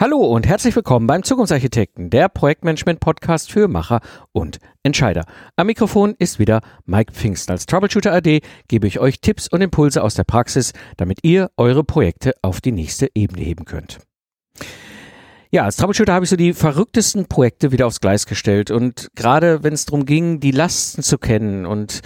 Hallo und herzlich willkommen beim Zukunftsarchitekten, der Projektmanagement-Podcast für Macher und Entscheider. Am Mikrofon ist wieder Mike Pfingst. Als Troubleshooter AD gebe ich euch Tipps und Impulse aus der Praxis, damit ihr eure Projekte auf die nächste Ebene heben könnt. Ja, als Troubleshooter habe ich so die verrücktesten Projekte wieder aufs Gleis gestellt und gerade wenn es darum ging, die Lasten zu kennen und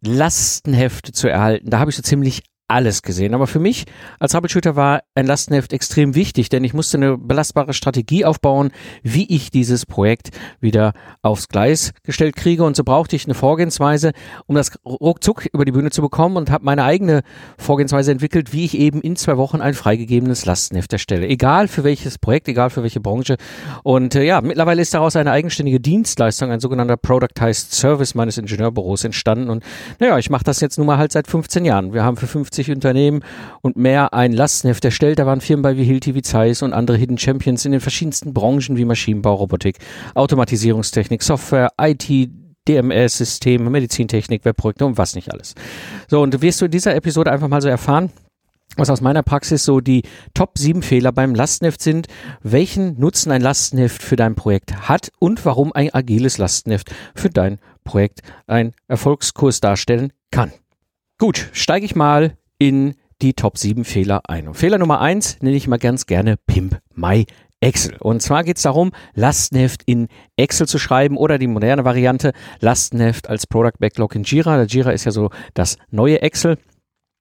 Lastenhefte zu erhalten, da habe ich so ziemlich alles gesehen. Aber für mich als Troubleshooter war ein Lastenheft extrem wichtig, denn ich musste eine belastbare Strategie aufbauen, wie ich dieses Projekt wieder aufs Gleis gestellt kriege. Und so brauchte ich eine Vorgehensweise, um das ruckzuck über die Bühne zu bekommen und habe meine eigene Vorgehensweise entwickelt, wie ich eben in zwei Wochen ein freigegebenes Lastenheft erstelle. Egal für welches Projekt, egal für welche Branche. Und äh, ja, mittlerweile ist daraus eine eigenständige Dienstleistung, ein sogenannter Productized Service meines Ingenieurbüros entstanden. Und naja, ich mache das jetzt nun mal halt seit 15 Jahren. Wir haben für 15 50 Unternehmen und mehr ein Lastenheft erstellt. Da waren Firmen bei wie Hilti, wie Zeiss und andere Hidden Champions in den verschiedensten Branchen wie Maschinenbau, Robotik, Automatisierungstechnik, Software, IT, DMS-Systeme, Medizintechnik, Webprojekte und was nicht alles. So, und wirst du in dieser Episode einfach mal so erfahren, was aus meiner Praxis so die Top 7 Fehler beim Lastenheft sind, welchen Nutzen ein Lastenheft für dein Projekt hat und warum ein agiles Lastenheft für dein Projekt ein Erfolgskurs darstellen kann. Gut, steige ich mal in die Top 7 Fehler ein. Und Fehler Nummer 1 nenne ich mal ganz gerne Pimp My Excel. Und zwar geht es darum, Lastenheft in Excel zu schreiben oder die moderne Variante Lastenheft als Product Backlog in Jira. Der Jira ist ja so das neue Excel.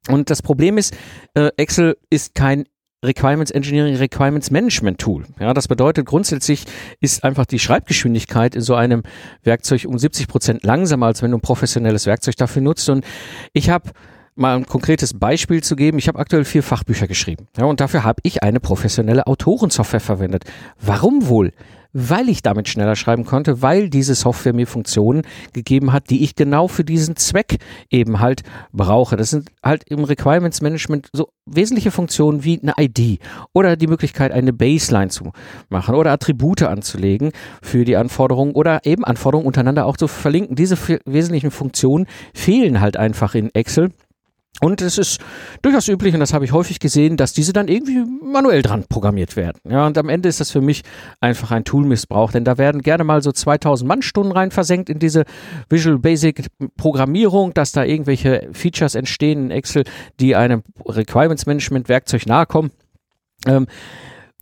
Und das Problem ist, äh, Excel ist kein Requirements Engineering, Requirements Management Tool. Ja, das bedeutet grundsätzlich ist einfach die Schreibgeschwindigkeit in so einem Werkzeug um 70 Prozent langsamer, als wenn du ein professionelles Werkzeug dafür nutzt. Und ich habe mal ein konkretes Beispiel zu geben. Ich habe aktuell vier Fachbücher geschrieben. Ja, und dafür habe ich eine professionelle Autorensoftware verwendet. Warum wohl? Weil ich damit schneller schreiben konnte, weil diese Software mir Funktionen gegeben hat, die ich genau für diesen Zweck eben halt brauche. Das sind halt im Requirements Management so wesentliche Funktionen wie eine ID oder die Möglichkeit, eine Baseline zu machen oder Attribute anzulegen für die Anforderungen oder eben Anforderungen untereinander auch zu verlinken. Diese wesentlichen Funktionen fehlen halt einfach in Excel. Und es ist durchaus üblich, und das habe ich häufig gesehen, dass diese dann irgendwie manuell dran programmiert werden. Ja, und am Ende ist das für mich einfach ein Toolmissbrauch, denn da werden gerne mal so 2000 Mannstunden rein versenkt in diese Visual Basic Programmierung, dass da irgendwelche Features entstehen in Excel, die einem Requirements Management Werkzeug nahe kommen. Ähm,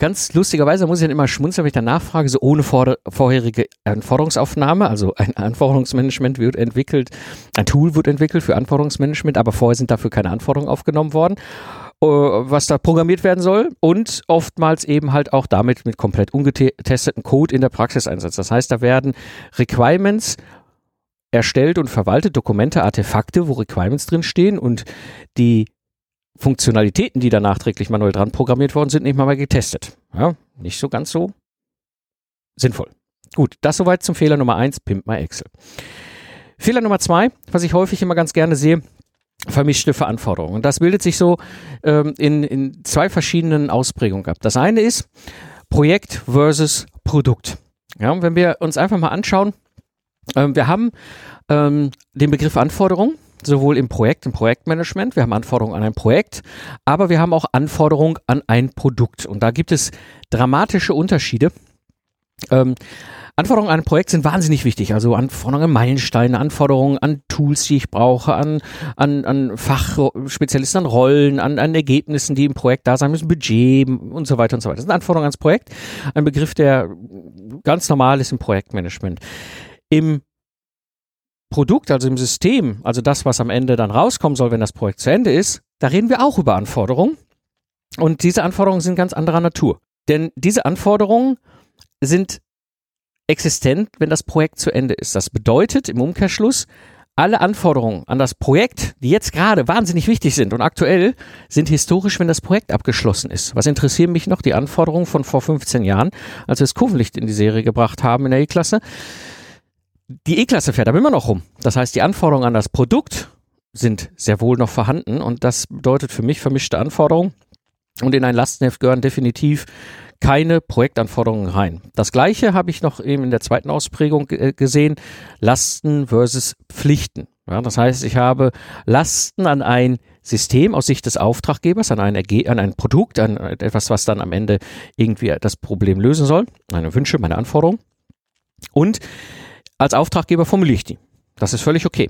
Ganz lustigerweise muss ich dann immer schmunzeln, wenn ich dann nachfrage, so ohne vor, vorherige Anforderungsaufnahme, also ein Anforderungsmanagement wird entwickelt, ein Tool wird entwickelt für Anforderungsmanagement, aber vorher sind dafür keine Anforderungen aufgenommen worden äh, was da programmiert werden soll und oftmals eben halt auch damit mit komplett ungetesteten Code in der Praxis einsetzt. Das heißt, da werden Requirements erstellt und verwaltet, Dokumente, Artefakte, wo Requirements drinstehen und die Funktionalitäten, die da nachträglich manuell dran programmiert worden sind, nicht mal, mal getestet. Ja, nicht so ganz so sinnvoll. Gut, das soweit zum Fehler Nummer eins, Pimp My Excel. Fehler Nummer zwei, was ich häufig immer ganz gerne sehe, vermischte Verantwortung. Und das bildet sich so ähm, in, in zwei verschiedenen Ausprägungen ab. Das eine ist Projekt versus Produkt. Ja, wenn wir uns einfach mal anschauen, ähm, wir haben ähm, den Begriff Anforderung sowohl im Projekt, im Projektmanagement, wir haben Anforderungen an ein Projekt, aber wir haben auch Anforderungen an ein Produkt. Und da gibt es dramatische Unterschiede. Ähm, Anforderungen an ein Projekt sind wahnsinnig wichtig. Also Anforderungen an Meilensteine, Anforderungen an Tools, die ich brauche, an, an, an Fachspezialisten, an Rollen, an, an Ergebnissen, die im Projekt da sein müssen, Budget und so weiter und so weiter. Das sind Anforderungen ans Projekt. Ein Begriff, der ganz normal ist im Projektmanagement. Im Produkt, also im System, also das, was am Ende dann rauskommen soll, wenn das Projekt zu Ende ist, da reden wir auch über Anforderungen. Und diese Anforderungen sind ganz anderer Natur. Denn diese Anforderungen sind existent, wenn das Projekt zu Ende ist. Das bedeutet im Umkehrschluss, alle Anforderungen an das Projekt, die jetzt gerade wahnsinnig wichtig sind und aktuell, sind historisch, wenn das Projekt abgeschlossen ist. Was interessieren mich noch die Anforderungen von vor 15 Jahren, als wir das Kurvenlicht in die Serie gebracht haben in der E-Klasse? Die E-Klasse fährt aber immer noch rum. Das heißt, die Anforderungen an das Produkt sind sehr wohl noch vorhanden und das bedeutet für mich vermischte Anforderungen. Und in ein Lastenheft gehören definitiv keine Projektanforderungen rein. Das gleiche habe ich noch eben in der zweiten Ausprägung gesehen, Lasten versus Pflichten. Ja, das heißt, ich habe Lasten an ein System aus Sicht des Auftraggebers, an ein, Erge an ein Produkt, an etwas, was dann am Ende irgendwie das Problem lösen soll, meine Wünsche, meine Anforderungen. Und als Auftraggeber formuliere ich die. Das ist völlig okay.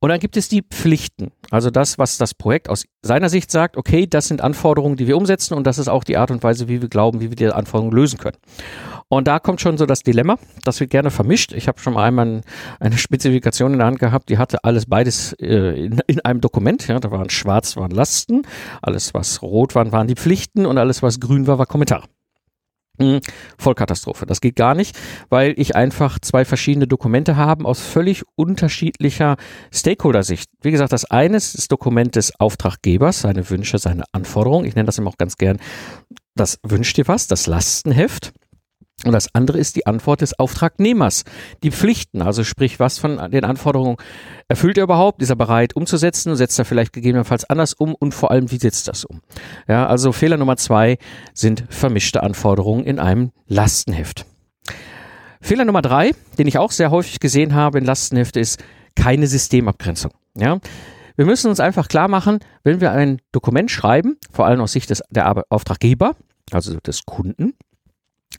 Und dann gibt es die Pflichten. Also das, was das Projekt aus seiner Sicht sagt, okay, das sind Anforderungen, die wir umsetzen und das ist auch die Art und Weise, wie wir glauben, wie wir die Anforderungen lösen können. Und da kommt schon so das Dilemma, das wird gerne vermischt. Ich habe schon mal einmal eine Spezifikation in der Hand gehabt, die hatte alles beides äh, in, in, einem Dokument. Ja, da waren schwarz waren Lasten, alles was rot waren, waren die Pflichten und alles was grün war, war Kommentar. Hm, Vollkatastrophe. Das geht gar nicht, weil ich einfach zwei verschiedene Dokumente habe aus völlig unterschiedlicher Stakeholder-Sicht. Wie gesagt, das eine ist das Dokument des Auftraggebers, seine Wünsche, seine Anforderungen. Ich nenne das immer auch ganz gern das Wünscht dir was, das Lastenheft. Und das andere ist die Antwort des Auftragnehmers. Die Pflichten, also sprich, was von den Anforderungen erfüllt er überhaupt? Ist er bereit umzusetzen? Setzt er vielleicht gegebenenfalls anders um? Und vor allem, wie setzt das um? Ja, also Fehler Nummer zwei sind vermischte Anforderungen in einem Lastenheft. Fehler Nummer drei, den ich auch sehr häufig gesehen habe in Lastenhefte, ist keine Systemabgrenzung. Ja, wir müssen uns einfach klar machen, wenn wir ein Dokument schreiben, vor allem aus Sicht des, der Auftraggeber, also des Kunden,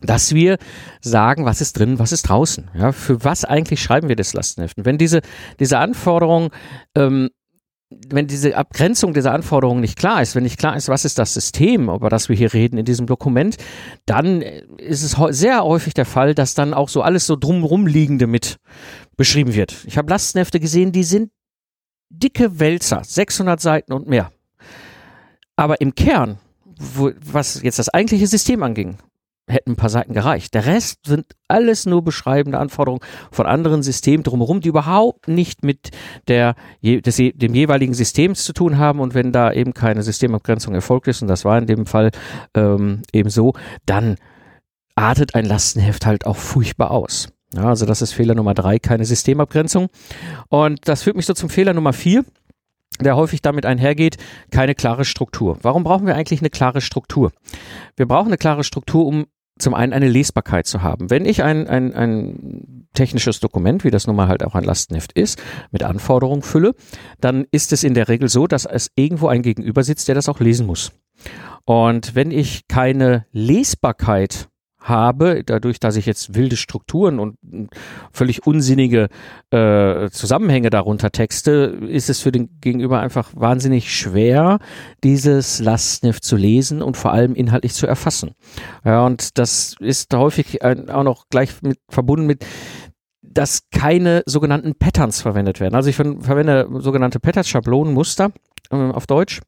dass wir sagen, was ist drin, was ist draußen. Ja, für was eigentlich schreiben wir das Lastenheft? Und wenn diese, diese Anforderung, ähm, wenn diese Abgrenzung dieser Anforderungen nicht klar ist, wenn nicht klar ist, was ist das System, über das wir hier reden in diesem Dokument, dann ist es sehr häufig der Fall, dass dann auch so alles so drumherum liegende mit beschrieben wird. Ich habe Lastenhefte gesehen, die sind dicke Wälzer, 600 Seiten und mehr. Aber im Kern, wo, was jetzt das eigentliche System anging, hätten ein paar Seiten gereicht. Der Rest sind alles nur beschreibende Anforderungen von anderen Systemen drumherum, die überhaupt nicht mit der, des, dem jeweiligen System zu tun haben. Und wenn da eben keine Systemabgrenzung erfolgt ist, und das war in dem Fall ähm, eben so, dann artet ein Lastenheft halt auch furchtbar aus. Ja, also das ist Fehler Nummer drei, keine Systemabgrenzung. Und das führt mich so zum Fehler Nummer vier der häufig damit einhergeht, keine klare Struktur. Warum brauchen wir eigentlich eine klare Struktur? Wir brauchen eine klare Struktur, um zum einen eine Lesbarkeit zu haben. Wenn ich ein, ein, ein technisches Dokument, wie das nun mal halt auch ein Lastenheft ist, mit Anforderungen fülle, dann ist es in der Regel so, dass es irgendwo ein Gegenüber sitzt, der das auch lesen muss. Und wenn ich keine Lesbarkeit habe, dadurch, dass ich jetzt wilde Strukturen und völlig unsinnige äh, Zusammenhänge darunter texte, ist es für den Gegenüber einfach wahnsinnig schwer, dieses Lastenheft zu lesen und vor allem inhaltlich zu erfassen. Ja, und das ist häufig auch noch gleich mit, verbunden mit dass keine sogenannten Patterns verwendet werden. Also ich verwende sogenannte Patterns, Schablonen, Muster äh, auf Deutsch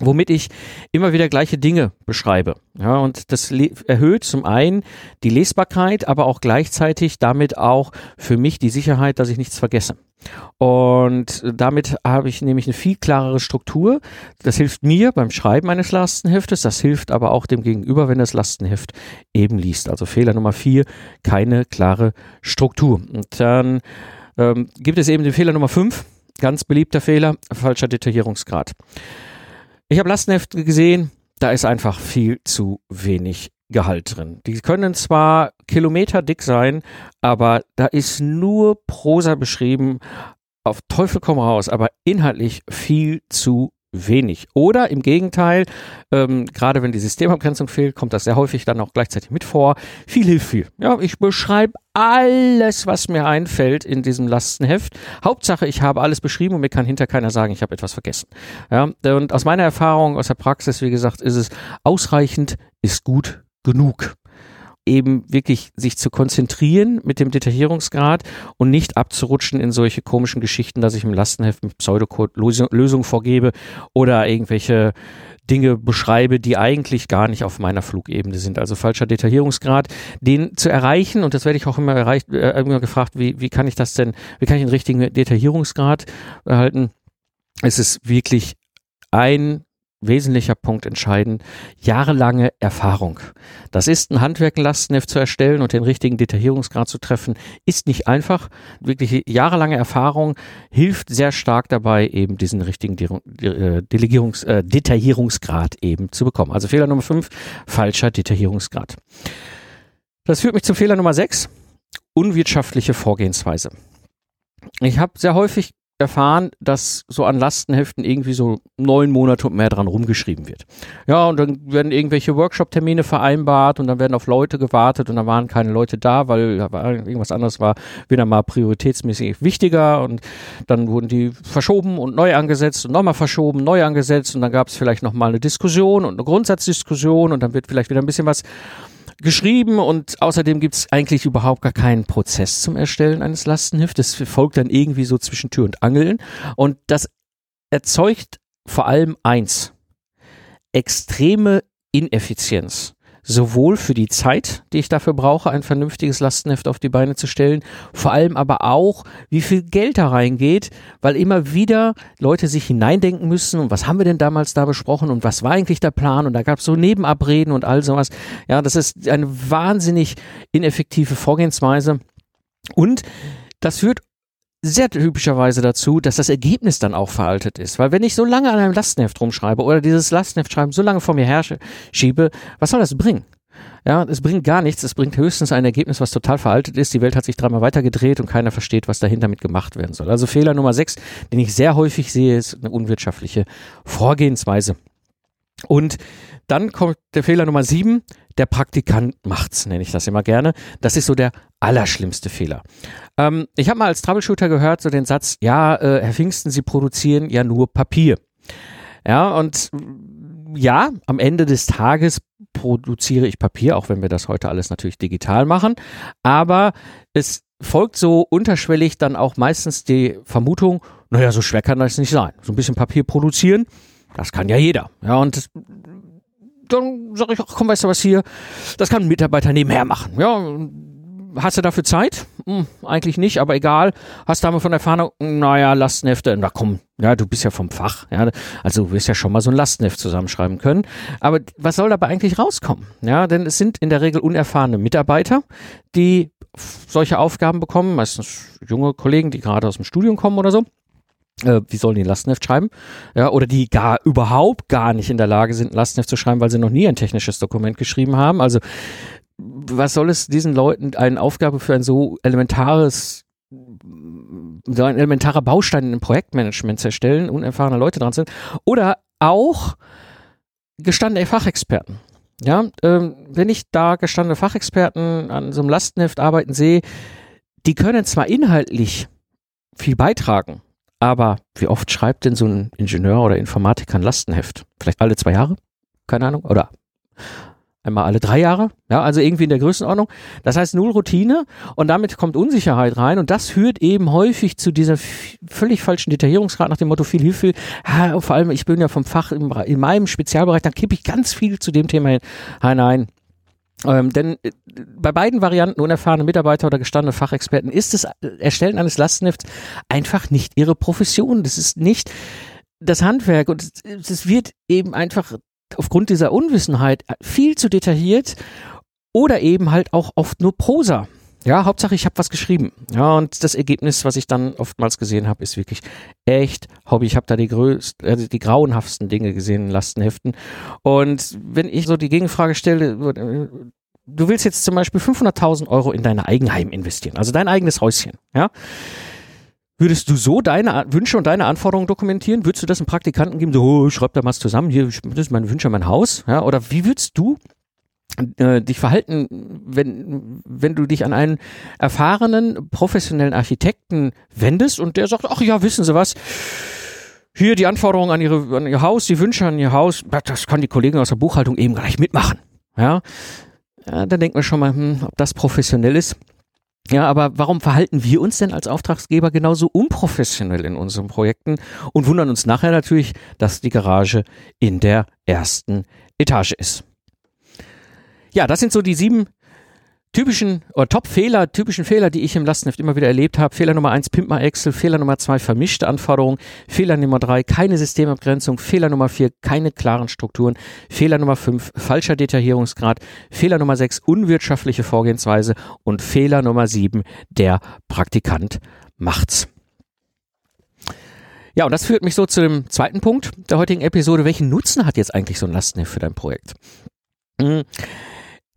womit ich immer wieder gleiche Dinge beschreibe. Ja, und das erhöht zum einen die Lesbarkeit, aber auch gleichzeitig damit auch für mich die Sicherheit, dass ich nichts vergesse. Und damit habe ich nämlich eine viel klarere Struktur. Das hilft mir beim Schreiben eines Lastenheftes, das hilft aber auch dem Gegenüber, wenn das Lastenheft eben liest. Also Fehler Nummer vier, keine klare Struktur. Und dann ähm, gibt es eben den Fehler Nummer fünf, ganz beliebter Fehler, falscher Detaillierungsgrad. Ich habe Lastenhefte gesehen, da ist einfach viel zu wenig Gehalt drin. Die können zwar Kilometer dick sein, aber da ist nur Prosa beschrieben, auf Teufel komm raus, aber inhaltlich viel zu wenig. Oder im Gegenteil, ähm, gerade wenn die Systemabgrenzung fehlt, kommt das sehr häufig dann auch gleichzeitig mit vor. Viel hilft viel. Ja, ich beschreibe alles, was mir einfällt in diesem Lastenheft. Hauptsache, ich habe alles beschrieben und mir kann hinter keiner sagen, ich habe etwas vergessen. Ja, und aus meiner Erfahrung, aus der Praxis, wie gesagt, ist es ausreichend, ist gut genug eben wirklich sich zu konzentrieren mit dem Detaillierungsgrad und nicht abzurutschen in solche komischen Geschichten, dass ich im Lastenheft mit Pseudocode Lösungen vorgebe oder irgendwelche Dinge beschreibe, die eigentlich gar nicht auf meiner Flugebene sind. Also falscher Detaillierungsgrad, den zu erreichen, und das werde ich auch immer erreicht, äh, immer gefragt, wie, wie kann ich das denn, wie kann ich einen richtigen Detaillierungsgrad erhalten? Es ist wirklich ein wesentlicher Punkt entscheidend, jahrelange Erfahrung. Das ist ein Handwerk, Lastenheft zu erstellen und den richtigen Detaillierungsgrad zu treffen, ist nicht einfach. Wirklich jahrelange Erfahrung hilft sehr stark dabei, eben diesen richtigen äh, Delegierungs, äh, Detaillierungsgrad eben zu bekommen. Also Fehler Nummer 5, falscher Detaillierungsgrad. Das führt mich zum Fehler Nummer 6, unwirtschaftliche Vorgehensweise. Ich habe sehr häufig erfahren, dass so an Lastenheften irgendwie so neun Monate und mehr dran rumgeschrieben wird. Ja, und dann werden irgendwelche Workshop-Termine vereinbart und dann werden auf Leute gewartet und dann waren keine Leute da, weil irgendwas anderes war wieder mal prioritätsmäßig wichtiger und dann wurden die verschoben und neu angesetzt und nochmal verschoben, neu angesetzt und dann gab es vielleicht nochmal eine Diskussion und eine Grundsatzdiskussion und dann wird vielleicht wieder ein bisschen was geschrieben und außerdem gibt es eigentlich überhaupt gar keinen Prozess zum Erstellen eines Lastenheftes. Das folgt dann irgendwie so zwischen Tür und Angeln und das erzeugt vor allem eins, extreme Ineffizienz sowohl für die Zeit, die ich dafür brauche, ein vernünftiges Lastenheft auf die Beine zu stellen, vor allem aber auch, wie viel Geld da reingeht, weil immer wieder Leute sich hineindenken müssen und was haben wir denn damals da besprochen und was war eigentlich der Plan und da gab es so Nebenabreden und all sowas. Ja, das ist eine wahnsinnig ineffektive Vorgehensweise und das führt sehr typischerweise dazu, dass das Ergebnis dann auch veraltet ist. Weil wenn ich so lange an einem Lastenheft rumschreibe oder dieses Lastenheft schreiben so lange vor mir her schiebe, was soll das bringen? Ja, es bringt gar nichts. Es bringt höchstens ein Ergebnis, was total veraltet ist. Die Welt hat sich dreimal weitergedreht und keiner versteht, was dahinter mit gemacht werden soll. Also Fehler Nummer sechs, den ich sehr häufig sehe, ist eine unwirtschaftliche Vorgehensweise. Und dann kommt der Fehler Nummer sieben. Der Praktikant macht's, nenne ich das immer gerne. Das ist so der allerschlimmste Fehler. Ähm, ich habe mal als Troubleshooter gehört so den Satz, ja, äh, Herr Pfingsten, Sie produzieren ja nur Papier. Ja, und ja, am Ende des Tages produziere ich Papier, auch wenn wir das heute alles natürlich digital machen. Aber es folgt so unterschwellig dann auch meistens die Vermutung, naja, so schwer kann das nicht sein. So ein bisschen Papier produzieren, das kann ja jeder. Ja, und das, dann sage ich, ach komm, weißt du was hier, das kann ein Mitarbeiter nebenher machen. Ja, hast du dafür Zeit? Hm, eigentlich nicht, aber egal. Hast du damit von Erfahrung, naja, Lastenhefte, na komm, ja, du bist ja vom Fach, ja, also du wirst ja schon mal so ein Lastenheft zusammenschreiben können. Aber was soll dabei eigentlich rauskommen? Ja, denn es sind in der Regel unerfahrene Mitarbeiter, die solche Aufgaben bekommen, meistens junge Kollegen, die gerade aus dem Studium kommen oder so äh, wie sollen die Lastenheft schreiben? Ja, oder die gar überhaupt gar nicht in der Lage sind, ein Lastenheft zu schreiben, weil sie noch nie ein technisches Dokument geschrieben haben. Also was soll es diesen Leuten eine Aufgabe für ein so elementares so ein elementarer Baustein im Projektmanagement zu erstellen, unerfahrene Leute dran sind, oder auch gestandene Fachexperten. Ja, ähm, wenn ich da gestandene Fachexperten an so einem Lastenheft arbeiten sehe, die können zwar inhaltlich viel beitragen, aber wie oft schreibt denn so ein Ingenieur oder Informatiker ein Lastenheft? Vielleicht alle zwei Jahre? Keine Ahnung. Oder einmal alle drei Jahre, ja, also irgendwie in der Größenordnung. Das heißt null Routine und damit kommt Unsicherheit rein und das führt eben häufig zu dieser völlig falschen Detaillierungsgrad nach dem Motto viel Hilfe. Ja, vor allem, ich bin ja vom Fach in, in meinem Spezialbereich, dann kippe ich ganz viel zu dem Thema hinein. Ähm, denn äh, bei beiden Varianten, unerfahrene Mitarbeiter oder gestandene Fachexperten, ist das Erstellen eines Lastenhefts einfach nicht ihre Profession. Das ist nicht das Handwerk und es wird eben einfach aufgrund dieser Unwissenheit viel zu detailliert oder eben halt auch oft nur Prosa. Ja, Hauptsache ich habe was geschrieben. Ja, und das Ergebnis, was ich dann oftmals gesehen habe, ist wirklich echt Hobby. Ich habe da die größten, also die grauenhaftsten Dinge gesehen in Lastenheften. Und wenn ich so die Gegenfrage stelle, du willst jetzt zum Beispiel 500.000 Euro in dein Eigenheim investieren, also dein eigenes Häuschen, ja? Würdest du so deine Wünsche und deine Anforderungen dokumentieren? Würdest du das einem Praktikanten geben? So, oh, schreib da mal zusammen, hier, das ist meine Wünsche, mein Haus. Ja, oder wie würdest du äh, dich verhalten, wenn, wenn du dich an einen erfahrenen, professionellen Architekten wendest und der sagt, ach ja, wissen Sie was, hier die Anforderungen an, ihre, an ihr Haus, die Wünsche an ihr Haus, das kann die Kollegin aus der Buchhaltung eben gleich mitmachen. Ja, ja dann denkt man schon mal, hm, ob das professionell ist. Ja, aber warum verhalten wir uns denn als Auftragsgeber genauso unprofessionell in unseren Projekten und wundern uns nachher natürlich, dass die Garage in der ersten Etage ist? Ja, das sind so die sieben typischen oder Top-Fehler, typischen Fehler, die ich im Lastenheft immer wieder erlebt habe. Fehler Nummer eins, Pimp mal Excel. Fehler Nummer zwei, vermischte Anforderungen. Fehler Nummer drei, keine Systemabgrenzung. Fehler Nummer vier, keine klaren Strukturen. Fehler Nummer fünf, falscher Detaillierungsgrad. Fehler Nummer sechs, unwirtschaftliche Vorgehensweise. Und Fehler Nummer sieben, der Praktikant macht's. Ja, und das führt mich so zu dem zweiten Punkt der heutigen Episode. Welchen Nutzen hat jetzt eigentlich so ein Lastenheft für dein Projekt? Hm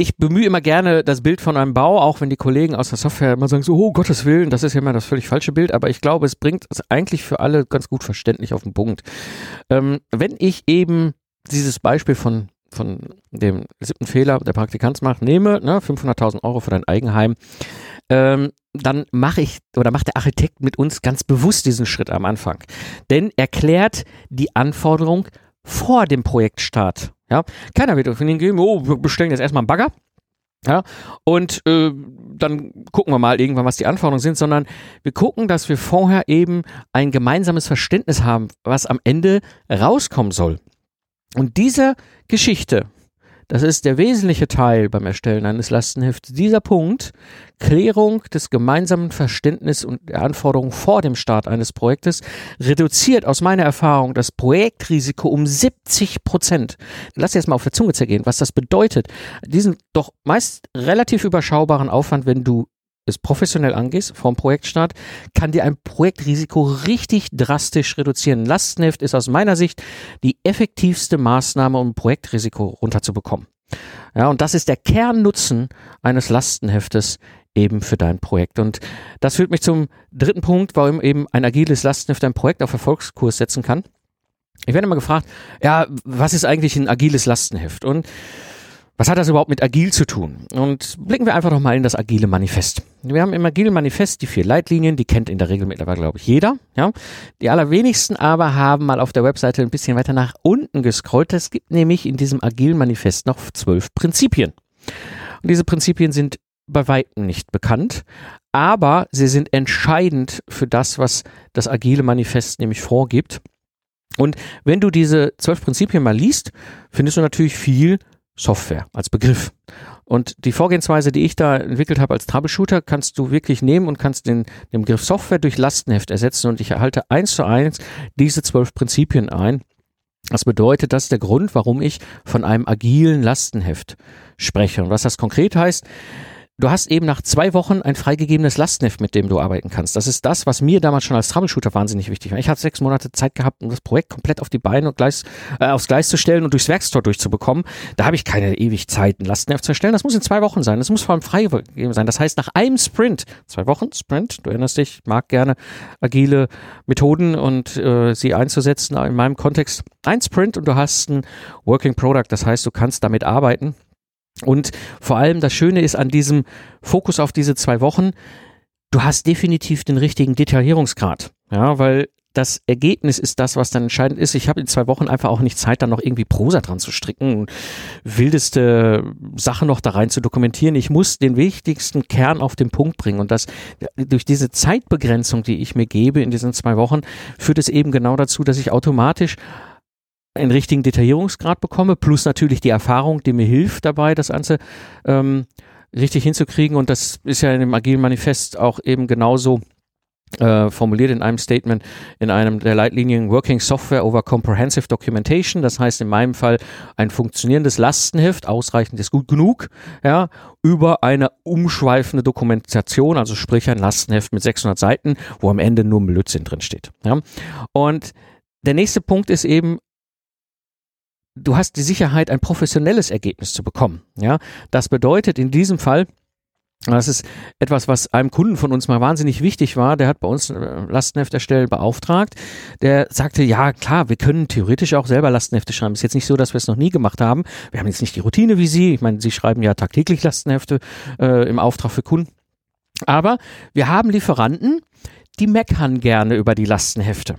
ich bemühe immer gerne das Bild von einem Bau, auch wenn die Kollegen aus der Software immer sagen so, oh Gottes Willen, das ist ja immer das völlig falsche Bild, aber ich glaube, es bringt es eigentlich für alle ganz gut verständlich auf den Punkt. Ähm, wenn ich eben dieses Beispiel von von dem siebten Fehler der Praktikant macht, nehme, ne, 500.000 Euro für dein Eigenheim, ähm, dann mache ich oder macht der Architekt mit uns ganz bewusst diesen Schritt am Anfang. Denn er klärt die Anforderung vor dem Projektstart. Ja, keiner wird auf ihn gehen, oh, wir bestellen jetzt erstmal einen Bagger. Ja, und äh, dann gucken wir mal irgendwann, was die Anforderungen sind, sondern wir gucken, dass wir vorher eben ein gemeinsames Verständnis haben, was am Ende rauskommen soll. Und diese Geschichte, das ist der wesentliche Teil beim Erstellen eines Lastenhefts. Dieser Punkt, Klärung des gemeinsamen Verständnisses und der Anforderungen vor dem Start eines Projektes, reduziert aus meiner Erfahrung das Projektrisiko um 70 Prozent. Lass jetzt mal auf der Zunge zergehen, was das bedeutet. Diesen doch meist relativ überschaubaren Aufwand, wenn du es professionell angehst, vom Projektstart, kann dir ein Projektrisiko richtig drastisch reduzieren. Lastenheft ist aus meiner Sicht die effektivste Maßnahme, um Projektrisiko runterzubekommen. Ja, und das ist der Kernnutzen eines Lastenheftes eben für dein Projekt. Und das führt mich zum dritten Punkt, warum eben ein agiles Lastenheft ein Projekt auf Erfolgskurs setzen kann. Ich werde immer gefragt, ja, was ist eigentlich ein agiles Lastenheft? Und was hat das überhaupt mit agil zu tun? Und blicken wir einfach noch mal in das agile Manifest. Wir haben im agilen Manifest die vier Leitlinien, die kennt in der Regel mittlerweile, glaube ich, jeder. Ja? Die allerwenigsten aber haben mal auf der Webseite ein bisschen weiter nach unten gescrollt. Es gibt nämlich in diesem agilen Manifest noch zwölf Prinzipien. Und diese Prinzipien sind bei weitem nicht bekannt, aber sie sind entscheidend für das, was das agile Manifest nämlich vorgibt. Und wenn du diese zwölf Prinzipien mal liest, findest du natürlich viel Software als Begriff. Und die Vorgehensweise, die ich da entwickelt habe als Troubleshooter, kannst du wirklich nehmen und kannst den, den Begriff Software durch Lastenheft ersetzen und ich erhalte eins zu eins diese zwölf Prinzipien ein. Das bedeutet, das ist der Grund, warum ich von einem agilen Lastenheft spreche. Und was das konkret heißt, Du hast eben nach zwei Wochen ein freigegebenes Lastenheft, mit dem du arbeiten kannst. Das ist das, was mir damals schon als Troubleshooter wahnsinnig wichtig war. Ich hatte sechs Monate Zeit gehabt, um das Projekt komplett auf die Beine und Gleis, äh, aufs Gleis zu stellen und durchs Werkstor durchzubekommen. Da habe ich keine ewig Zeit, ein Lastenheft zu erstellen. Das muss in zwei Wochen sein. Das muss vor allem freigegeben sein. Das heißt, nach einem Sprint, zwei Wochen Sprint, du erinnerst dich, mag gerne agile Methoden und äh, sie einzusetzen in meinem Kontext. Ein Sprint und du hast ein Working Product. Das heißt, du kannst damit arbeiten und vor allem das Schöne ist an diesem Fokus auf diese zwei Wochen, du hast definitiv den richtigen Detaillierungsgrad. Ja, weil das Ergebnis ist das, was dann entscheidend ist. Ich habe in zwei Wochen einfach auch nicht Zeit, dann noch irgendwie Prosa dran zu stricken, wildeste Sachen noch da rein zu dokumentieren. Ich muss den wichtigsten Kern auf den Punkt bringen. Und das durch diese Zeitbegrenzung, die ich mir gebe in diesen zwei Wochen, führt es eben genau dazu, dass ich automatisch einen richtigen Detaillierungsgrad bekomme, plus natürlich die Erfahrung, die mir hilft dabei, das Ganze ähm, richtig hinzukriegen. Und das ist ja in dem agilen Manifest auch eben genauso äh, formuliert in einem Statement in einem der Leitlinien Working Software over Comprehensive Documentation. Das heißt in meinem Fall ein funktionierendes Lastenheft, ausreichend ist gut genug, ja, über eine umschweifende Dokumentation, also sprich ein Lastenheft mit 600 Seiten, wo am Ende nur Blödsinn drin steht. Ja. Und der nächste Punkt ist eben du hast die Sicherheit, ein professionelles Ergebnis zu bekommen. Ja, das bedeutet in diesem Fall, das ist etwas, was einem Kunden von uns mal wahnsinnig wichtig war. Der hat bei uns Lastenheft erstellen beauftragt. Der sagte, ja klar, wir können theoretisch auch selber Lastenhefte schreiben. Ist jetzt nicht so, dass wir es noch nie gemacht haben. Wir haben jetzt nicht die Routine wie Sie. Ich meine, Sie schreiben ja tagtäglich Lastenhefte äh, im Auftrag für Kunden. Aber wir haben Lieferanten, die meckern gerne über die Lastenhefte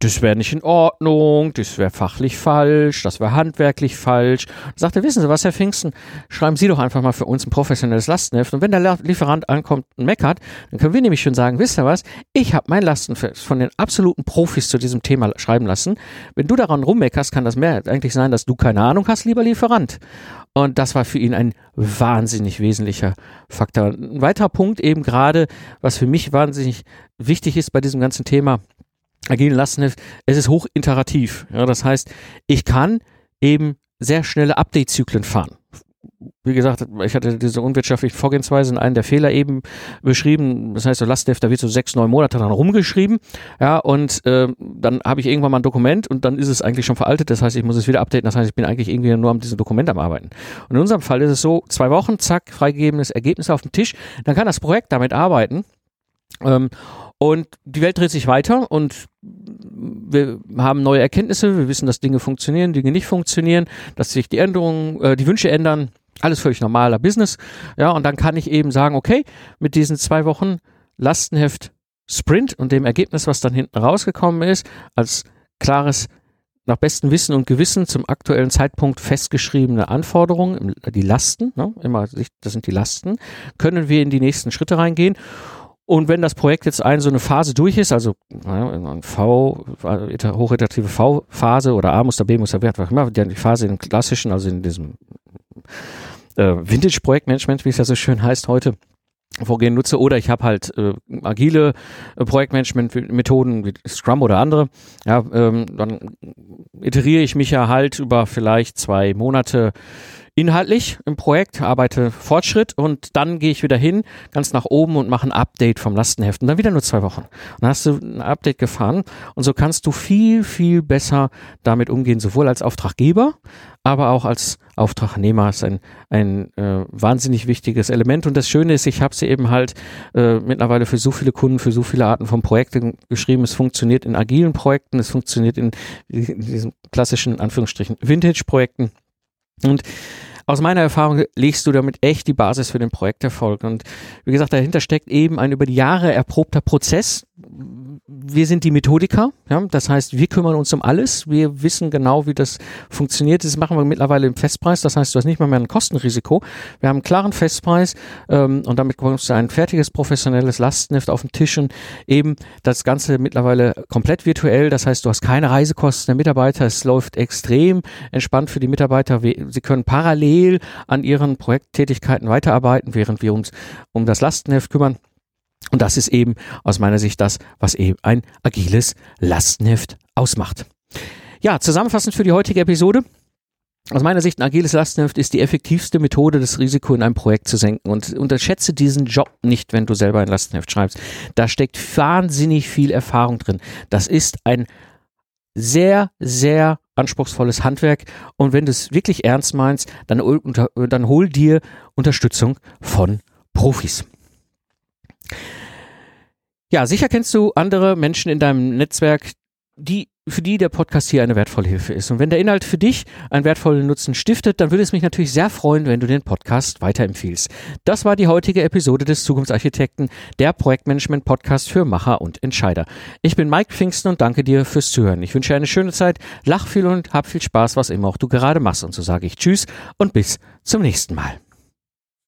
das wäre nicht in Ordnung, das wäre fachlich falsch, das wäre handwerklich falsch. Und sagte, wissen Sie was, Herr Pfingsten, schreiben Sie doch einfach mal für uns ein professionelles Lastenheft. Und wenn der Lieferant ankommt und meckert, dann können wir nämlich schon sagen, wisst ihr was, ich habe mein Lastenheft von den absoluten Profis zu diesem Thema schreiben lassen. Wenn du daran rummeckerst, kann das mehr eigentlich sein, dass du keine Ahnung hast, lieber Lieferant. Und das war für ihn ein wahnsinnig wesentlicher Faktor. Ein weiterer Punkt eben gerade, was für mich wahnsinnig wichtig ist bei diesem ganzen Thema, agilen Lastenheft, es ist hoch iterativ. Ja, das heißt, ich kann eben sehr schnelle Update-Zyklen fahren. wie gesagt, ich hatte diese unwirtschaftliche Vorgehensweise in einem der Fehler eben beschrieben. Das heißt, so Lastdeft, da wird so sechs, neun Monate dann rumgeschrieben. Ja, und äh, dann habe ich irgendwann mal ein Dokument und dann ist es eigentlich schon veraltet. Das heißt, ich muss es wieder updaten. Das heißt, ich bin eigentlich irgendwie nur an diesem Dokument am Arbeiten. Und in unserem Fall ist es so, zwei Wochen, zack, freigegebenes Ergebnis auf dem Tisch. Dann kann das Projekt damit arbeiten. Ähm, und die Welt dreht sich weiter und wir haben neue Erkenntnisse, wir wissen, dass Dinge funktionieren, Dinge nicht funktionieren, dass sich die Änderungen, äh, die Wünsche ändern, alles völlig normaler Business. Ja, und dann kann ich eben sagen, okay, mit diesen zwei Wochen Lastenheft Sprint und dem Ergebnis, was dann hinten rausgekommen ist, als klares nach bestem Wissen und Gewissen zum aktuellen Zeitpunkt festgeschriebene Anforderungen, die Lasten, ne, immer, das sind die Lasten, können wir in die nächsten Schritte reingehen. Und wenn das Projekt jetzt eine so eine Phase durch ist, also ein V, hochiterative V-Phase oder A-Muster, B-Muster, was auch immer, die Phase in klassischen, also in diesem äh, Vintage-Projektmanagement, wie es ja so schön heißt heute, Vorgehen nutze. Oder ich habe halt äh, agile äh, Projektmanagement-Methoden wie Scrum oder andere, ja, ähm, dann iteriere ich mich ja halt über vielleicht zwei Monate inhaltlich im Projekt, arbeite Fortschritt und dann gehe ich wieder hin, ganz nach oben und mache ein Update vom Lastenheft und dann wieder nur zwei Wochen. Und dann hast du ein Update gefahren und so kannst du viel, viel besser damit umgehen, sowohl als Auftraggeber, aber auch als Auftragnehmer ist ein, ein äh, wahnsinnig wichtiges Element. Und das Schöne ist, ich habe sie eben halt äh, mittlerweile für so viele Kunden, für so viele Arten von Projekten geschrieben. Es funktioniert in agilen Projekten, es funktioniert in, in diesen klassischen Anführungsstrichen Vintage-Projekten. Und aus meiner Erfahrung legst du damit echt die Basis für den Projekterfolg. Und wie gesagt, dahinter steckt eben ein über die Jahre erprobter Prozess, wir sind die Methodiker, ja, das heißt, wir kümmern uns um alles, wir wissen genau, wie das funktioniert. Das machen wir mittlerweile im Festpreis, das heißt, du hast nicht mal mehr ein Kostenrisiko. Wir haben einen klaren Festpreis ähm, und damit bekommst du ein fertiges professionelles Lastenheft auf den Tisch und eben das Ganze mittlerweile komplett virtuell, das heißt, du hast keine Reisekosten der Mitarbeiter, es läuft extrem entspannt für die Mitarbeiter, sie können parallel an ihren Projekttätigkeiten weiterarbeiten, während wir uns um das Lastenheft kümmern. Und das ist eben aus meiner Sicht das, was eben ein agiles Lastenheft ausmacht. Ja, zusammenfassend für die heutige Episode. Aus meiner Sicht ein agiles Lastenheft ist die effektivste Methode, das Risiko in einem Projekt zu senken. Und unterschätze diesen Job nicht, wenn du selber ein Lastenheft schreibst. Da steckt wahnsinnig viel Erfahrung drin. Das ist ein sehr, sehr anspruchsvolles Handwerk. Und wenn du es wirklich ernst meinst, dann, dann hol dir Unterstützung von Profis. Ja, sicher kennst du andere Menschen in deinem Netzwerk, die für die der Podcast hier eine wertvolle Hilfe ist. Und wenn der Inhalt für dich einen wertvollen Nutzen stiftet, dann würde es mich natürlich sehr freuen, wenn du den Podcast weiterempfiehlst. Das war die heutige Episode des Zukunftsarchitekten, der Projektmanagement-Podcast für Macher und Entscheider. Ich bin Mike Pfingsten und danke dir fürs Zuhören. Ich wünsche dir eine schöne Zeit, lach viel und hab viel Spaß, was immer auch du gerade machst. Und so sage ich Tschüss und bis zum nächsten Mal.